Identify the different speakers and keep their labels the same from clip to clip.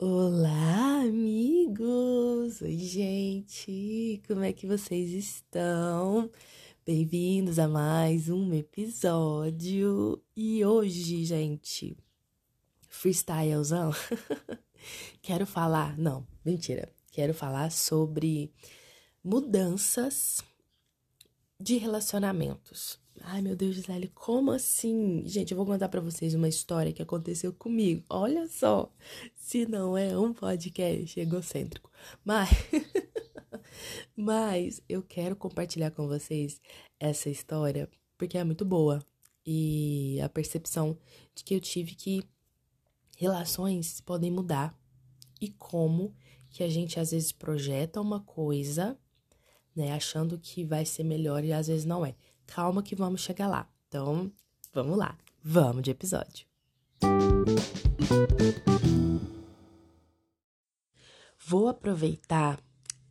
Speaker 1: Olá, amigos! Oi, gente! Como é que vocês estão? Bem-vindos a mais um episódio. E hoje, gente, freestylezão. Quero falar, não, mentira. Quero falar sobre mudanças de relacionamentos. Ai, meu Deus, Gisele, como assim? Gente, eu vou contar para vocês uma história que aconteceu comigo. Olha só, se não é um podcast egocêntrico. Mas, mas eu quero compartilhar com vocês essa história porque é muito boa. E a percepção de que eu tive que relações podem mudar. E como que a gente às vezes projeta uma coisa, né, achando que vai ser melhor e às vezes não é. Calma que vamos chegar lá. Então, vamos lá. Vamos de episódio. Vou aproveitar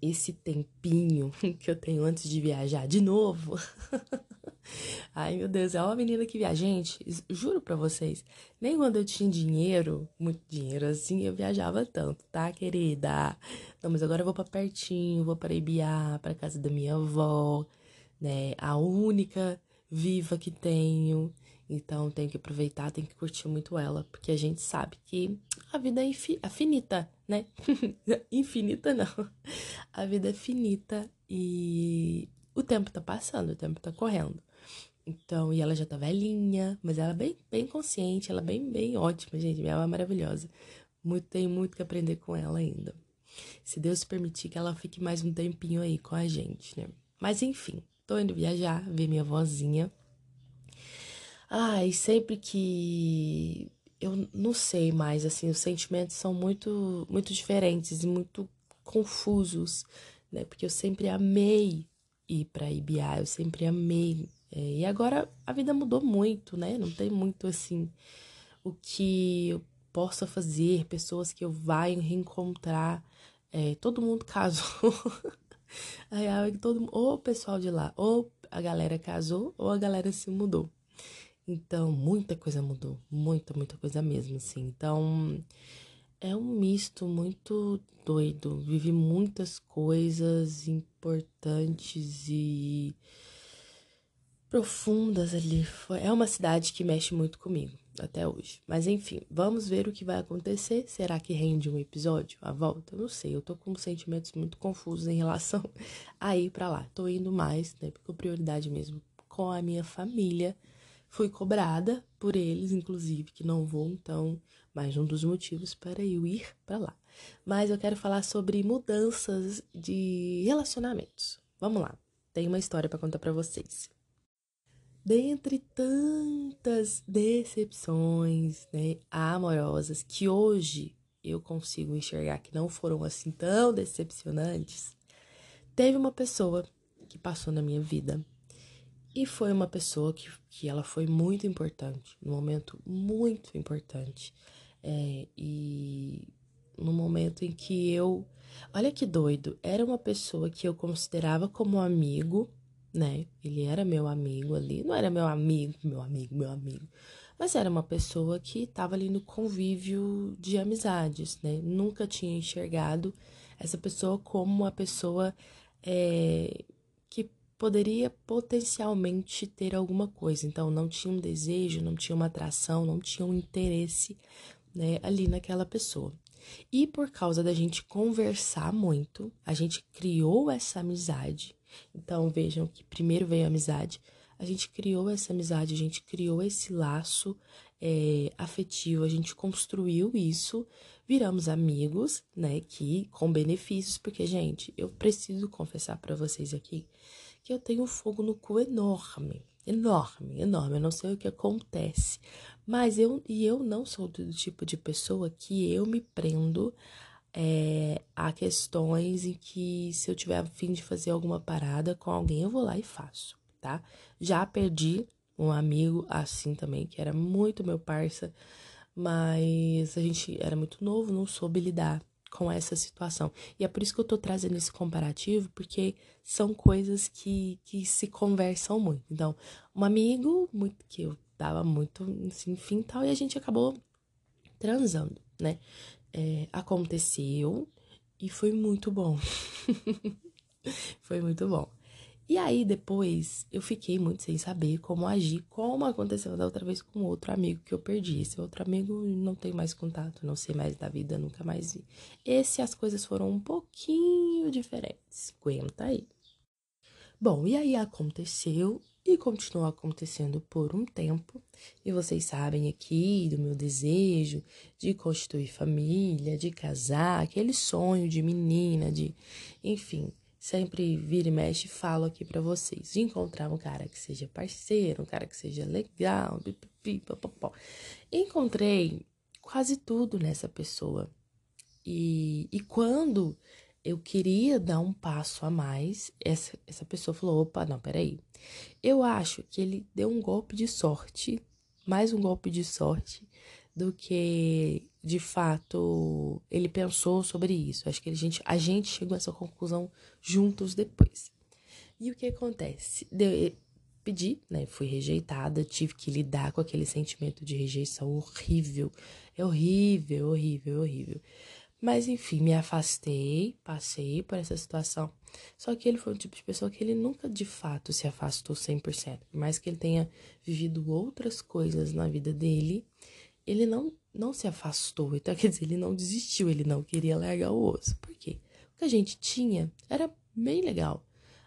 Speaker 1: esse tempinho que eu tenho antes de viajar de novo. Ai, meu Deus, é uma menina que viaja. Gente, juro pra vocês, nem quando eu tinha dinheiro, muito dinheiro assim, eu viajava tanto, tá, querida? Não, mas agora eu vou pra pertinho, vou para Ibiá, pra casa da minha avó, né? A única viva que tenho. Então tenho que aproveitar, tenho que curtir muito ela, porque a gente sabe que a vida é, é finita, né? infinita não. A vida é finita e o tempo tá passando, o tempo tá correndo. Então, e ela já tá velhinha, mas ela é bem, bem consciente, ela é bem, bem ótima, gente. Ela é maravilhosa. Muito, tenho muito que aprender com ela ainda. Se Deus permitir que ela fique mais um tempinho aí com a gente, né? Mas enfim, tô indo viajar, ver minha vozinha. Ai, sempre que eu não sei mais, assim, os sentimentos são muito, muito diferentes e muito confusos, né? Porque eu sempre amei ir para Ibiá, eu sempre amei. É, e agora a vida mudou muito, né? Não tem muito assim o que eu possa fazer, pessoas que eu vá reencontrar. É, todo mundo casou. Aí, aí todo, ou o pessoal de lá, ou a galera casou, ou a galera se mudou. Então, muita coisa mudou. Muita, muita coisa mesmo, assim. Então, é um misto muito doido. Vivi muitas coisas importantes e profundas ali. É uma cidade que mexe muito comigo até hoje. Mas enfim, vamos ver o que vai acontecer. Será que rende um episódio? A volta? Eu não sei. Eu tô com sentimentos muito confusos em relação a ir pra lá. Tô indo mais, né? Porque prioridade mesmo com a minha família. Fui cobrada por eles, inclusive, que não vou, então, mais um dos motivos para eu ir para lá. Mas eu quero falar sobre mudanças de relacionamentos. Vamos lá. Tem uma história para contar para vocês dentre tantas decepções né, amorosas que hoje eu consigo enxergar que não foram assim tão decepcionantes, teve uma pessoa que passou na minha vida e foi uma pessoa que, que ela foi muito importante, num momento muito importante. É, e no momento em que eu. Olha que doido, era uma pessoa que eu considerava como amigo, né? Ele era meu amigo ali, não era meu amigo, meu amigo, meu amigo, mas era uma pessoa que estava ali no convívio de amizades, né? Nunca tinha enxergado essa pessoa como uma pessoa é, que poderia potencialmente ter alguma coisa. Então, não tinha um desejo, não tinha uma atração, não tinha um interesse, né? Ali naquela pessoa. E por causa da gente conversar muito, a gente criou essa amizade então vejam que primeiro veio a amizade, a gente criou essa amizade, a gente criou esse laço é, afetivo, a gente construiu isso, viramos amigos, né? Que com benefícios, porque gente, eu preciso confessar para vocês aqui que eu tenho um fogo no cu enorme, enorme, enorme. Eu não sei o que acontece, mas eu e eu não sou do tipo de pessoa que eu me prendo é, há questões em que se eu tiver a fim de fazer alguma parada com alguém, eu vou lá e faço, tá? Já perdi um amigo assim também, que era muito meu parça, mas a gente era muito novo, não soube lidar com essa situação. E é por isso que eu tô trazendo esse comparativo, porque são coisas que, que se conversam muito. Então, um amigo muito que eu dava muito, assim, enfim, tal, e a gente acabou transando, né? É, aconteceu e foi muito bom. foi muito bom. E aí depois eu fiquei muito sem saber como agir, como aconteceu da outra vez com outro amigo que eu perdi. Esse outro amigo não tem mais contato, não sei mais da vida, nunca mais vi. Esse as coisas foram um pouquinho diferentes. Aguenta aí. Bom, e aí aconteceu e continuou acontecendo por um tempo. E vocês sabem aqui do meu desejo de constituir família, de casar, aquele sonho de menina, de enfim, sempre vira e mexe falo aqui para vocês, de encontrar um cara que seja parceiro, um cara que seja legal. Encontrei quase tudo nessa pessoa. E, e quando eu queria dar um passo a mais, essa, essa pessoa falou: opa, não, peraí. Eu acho que ele deu um golpe de sorte, mais um golpe de sorte, do que de fato ele pensou sobre isso. Acho que a gente, a gente chegou a essa conclusão juntos depois. E o que acontece? Deu, pedi, né? Fui rejeitada, tive que lidar com aquele sentimento de rejeição horrível. É horrível, horrível, horrível. Mas enfim, me afastei, passei por essa situação. Só que ele foi um tipo de pessoa que ele nunca de fato se afastou 100%. Por mais que ele tenha vivido outras coisas na vida dele, ele não, não se afastou. Então, quer dizer, ele não desistiu, ele não queria largar o osso. Por quê? O que a gente tinha era bem legal.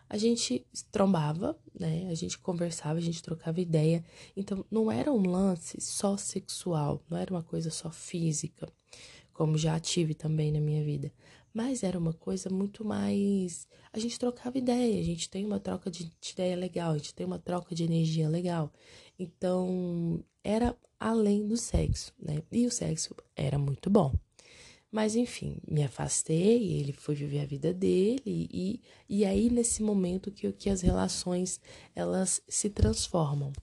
Speaker 1: A gente trombava, né? A gente conversava, a gente trocava ideia. Então, não era um lance só sexual, não era uma coisa só física, como já tive também na minha vida. Mas era uma coisa muito mais. A gente trocava ideia, a gente tem uma troca de, de ideia legal, a gente tem uma troca de energia legal. Então, era além do sexo, né? E o sexo era muito bom. Mas enfim, me afastei, ele foi viver a vida dele e, e aí nesse momento que, que as relações elas se transformam.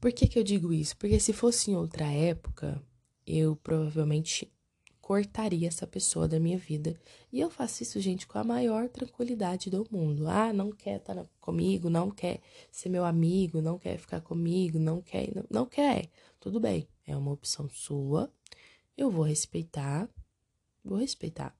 Speaker 1: Por que, que eu digo isso? Porque se fosse em outra época, eu provavelmente cortaria essa pessoa da minha vida. E eu faço isso, gente, com a maior tranquilidade do mundo. Ah, não quer estar comigo, não quer ser meu amigo, não quer ficar comigo, não quer, não, não quer. Tudo bem, é uma opção sua. Eu vou respeitar, vou respeitar.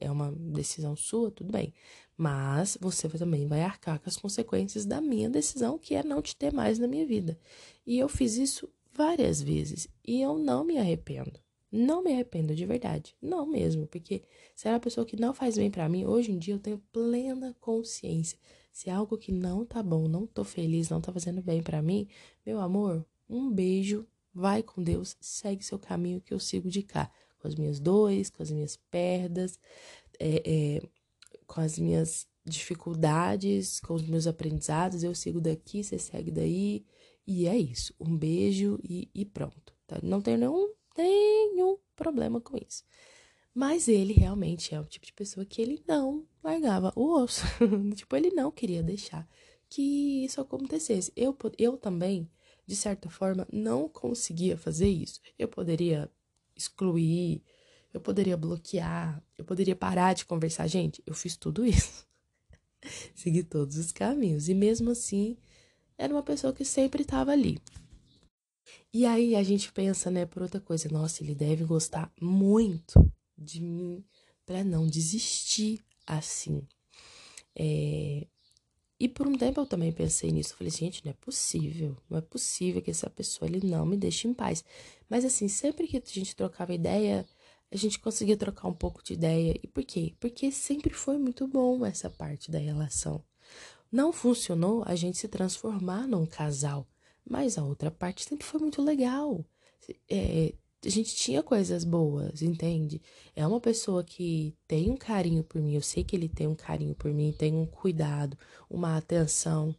Speaker 1: É uma decisão sua, tudo bem. Mas você também vai arcar com as consequências da minha decisão, que é não te ter mais na minha vida. E eu fiz isso várias vezes e eu não me arrependo. Não me arrependo de verdade. Não mesmo, porque se é uma pessoa que não faz bem para mim, hoje em dia eu tenho plena consciência. Se é algo que não tá bom, não tô feliz, não tá fazendo bem para mim, meu amor, um beijo, vai com Deus, segue seu caminho que eu sigo de cá. Com as minhas dores, com as minhas perdas, é, é, com as minhas dificuldades, com os meus aprendizados, eu sigo daqui, você segue daí. E é isso. Um beijo e, e pronto. Tá? Não tenho nenhum nenhum problema com isso. Mas ele realmente é o tipo de pessoa que ele não largava o osso. tipo, ele não queria deixar que isso acontecesse. Eu, eu também, de certa forma, não conseguia fazer isso. Eu poderia excluir, eu poderia bloquear, eu poderia parar de conversar. Gente, eu fiz tudo isso. Segui todos os caminhos. E mesmo assim, era uma pessoa que sempre estava ali. E aí a gente pensa, né, por outra coisa, nossa, ele deve gostar muito de mim para não desistir assim. É... E por um tempo eu também pensei nisso. Falei, gente, não é possível, não é possível que essa pessoa ele não me deixe em paz. Mas assim, sempre que a gente trocava ideia, a gente conseguia trocar um pouco de ideia. E por quê? Porque sempre foi muito bom essa parte da relação. Não funcionou a gente se transformar num casal. Mas a outra parte sempre foi muito legal. É, a gente tinha coisas boas, entende? É uma pessoa que tem um carinho por mim, eu sei que ele tem um carinho por mim, tem um cuidado, uma atenção.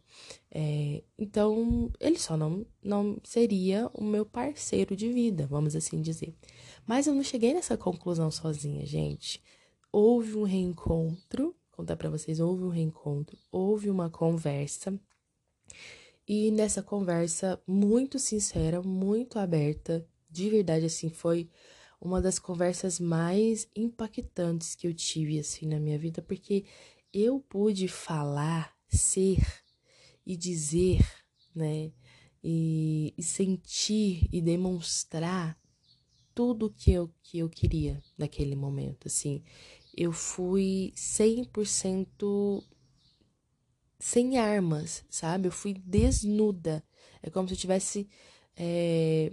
Speaker 1: É, então, ele só não, não seria o meu parceiro de vida, vamos assim dizer. Mas eu não cheguei nessa conclusão sozinha, gente. Houve um reencontro, contar para vocês, houve um reencontro, houve uma conversa e nessa conversa muito sincera, muito aberta, de verdade, assim, foi uma das conversas mais impactantes que eu tive, assim, na minha vida, porque eu pude falar, ser e dizer, né, e, e sentir e demonstrar tudo que eu, que eu queria naquele momento, assim. Eu fui 100% sem armas, sabe? Eu fui desnuda. É como se eu tivesse, é,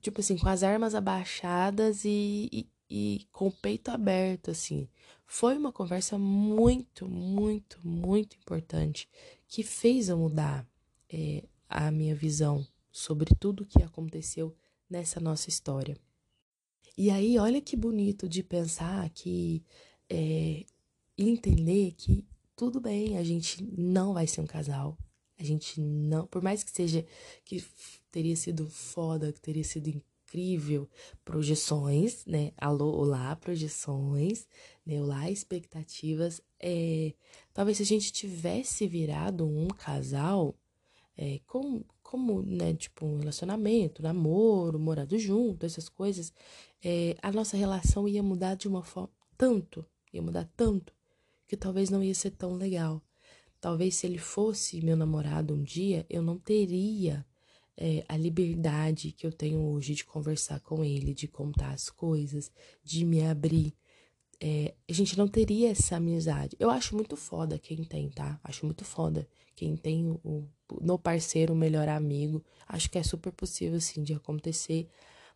Speaker 1: tipo assim, com as armas abaixadas e, e, e com o peito aberto, assim. Foi uma conversa muito, muito, muito importante que fez eu mudar é, a minha visão sobre tudo o que aconteceu nessa nossa história. E aí, olha que bonito de pensar que é, entender que tudo bem, a gente não vai ser um casal. A gente não, por mais que seja que teria sido foda, que teria sido incrível, projeções, né? Alô, olá, projeções, né? Olá, expectativas. É, talvez se a gente tivesse virado um casal, é, com, como, né, tipo, um relacionamento, namoro, morado junto, essas coisas, é, a nossa relação ia mudar de uma forma tanto, ia mudar tanto, que talvez não ia ser tão legal. Talvez se ele fosse meu namorado um dia, eu não teria é, a liberdade que eu tenho hoje de conversar com ele, de contar as coisas, de me abrir. É, a gente não teria essa amizade. Eu acho muito foda quem tem, tá? Acho muito foda quem tem o, no parceiro o melhor amigo. Acho que é super possível, sim, de acontecer.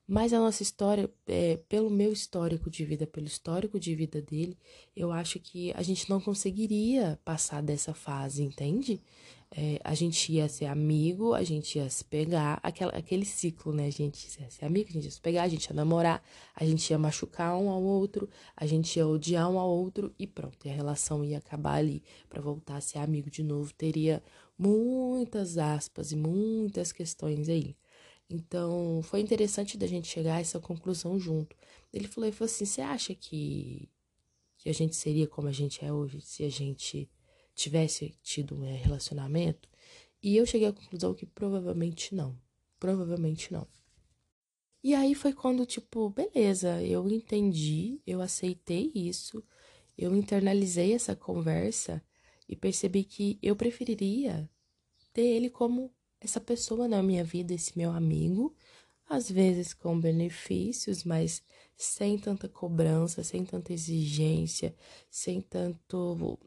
Speaker 1: Mas a nossa história, é, pelo meu histórico de vida, pelo histórico de vida dele, eu acho que a gente não conseguiria passar dessa fase, entende? É, a gente ia ser amigo, a gente ia se pegar, aquela, aquele ciclo, né? A gente ia ser amigo, a gente ia se pegar, a gente ia namorar, a gente ia machucar um ao outro, a gente ia odiar um ao outro e pronto, e a relação ia acabar ali. Para voltar a ser amigo de novo, teria muitas aspas e muitas questões aí. Então, foi interessante da gente chegar a essa conclusão junto. Ele falou, ele falou assim, você acha que, que a gente seria como a gente é hoje se a gente tivesse tido um relacionamento? E eu cheguei à conclusão que provavelmente não. Provavelmente não. E aí foi quando, tipo, beleza, eu entendi, eu aceitei isso, eu internalizei essa conversa e percebi que eu preferiria ter ele como essa pessoa na minha vida, esse meu amigo, às vezes com benefícios, mas sem tanta cobrança, sem tanta exigência, sem tanto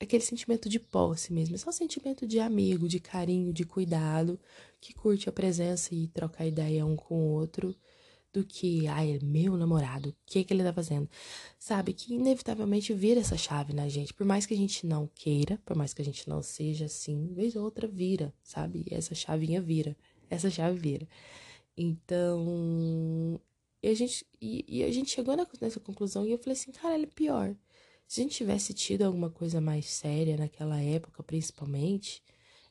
Speaker 1: aquele sentimento de posse mesmo, é só sentimento de amigo, de carinho, de cuidado, que curte a presença e trocar ideia um com o outro do que, ai, é meu namorado, o que que ele tá fazendo? Sabe, que inevitavelmente vira essa chave na gente, por mais que a gente não queira, por mais que a gente não seja assim, vez ou outra vira, sabe? Essa chavinha vira, essa chave vira. Então, e a gente, e, e a gente chegou nessa conclusão e eu falei assim, cara, ele é pior. Se a gente tivesse tido alguma coisa mais séria naquela época, principalmente,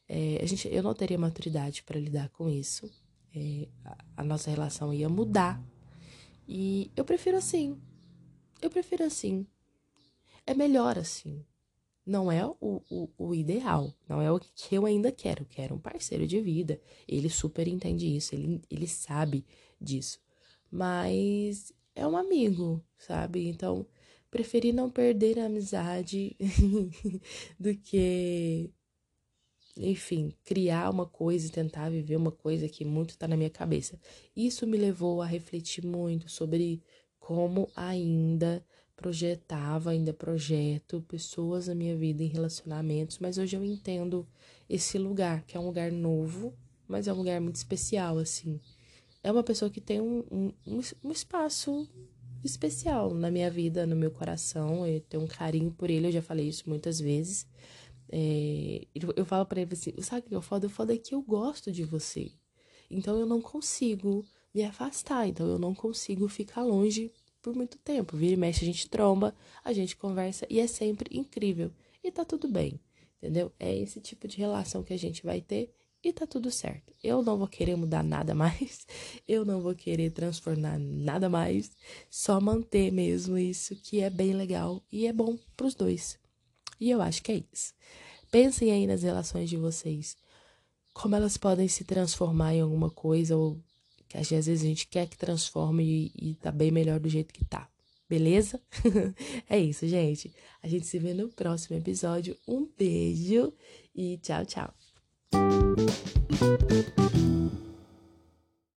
Speaker 1: é, a gente, eu não teria maturidade para lidar com isso é, a nossa relação ia mudar. E eu prefiro assim. Eu prefiro assim. É melhor assim. Não é o, o, o, ideal, não é o que eu ainda quero. Quero um parceiro de vida. Ele super entende isso, ele, ele sabe disso. Mas é um amigo, sabe? Então, preferi não perder a amizade do que enfim, criar uma coisa e tentar viver uma coisa que muito está na minha cabeça. Isso me levou a refletir muito sobre como ainda projetava, ainda projeto pessoas na minha vida em relacionamentos, mas hoje eu entendo esse lugar, que é um lugar novo, mas é um lugar muito especial, assim. É uma pessoa que tem um, um, um espaço especial na minha vida, no meu coração, eu tenho um carinho por ele, eu já falei isso muitas vezes. É, eu falo para ele assim: sabe o que é foda? O foda é que eu gosto de você. Então eu não consigo me afastar. Então eu não consigo ficar longe por muito tempo. Vira e mexe, a gente tromba, a gente conversa e é sempre incrível. E tá tudo bem, entendeu? É esse tipo de relação que a gente vai ter e tá tudo certo. Eu não vou querer mudar nada mais, eu não vou querer transformar nada mais, só manter mesmo isso que é bem legal e é bom pros dois. E eu acho que é isso. Pensem aí nas relações de vocês. Como elas podem se transformar em alguma coisa, ou que às vezes a gente quer que transforme e, e tá bem melhor do jeito que tá. Beleza? é isso, gente. A gente se vê no próximo episódio. Um beijo e tchau, tchau.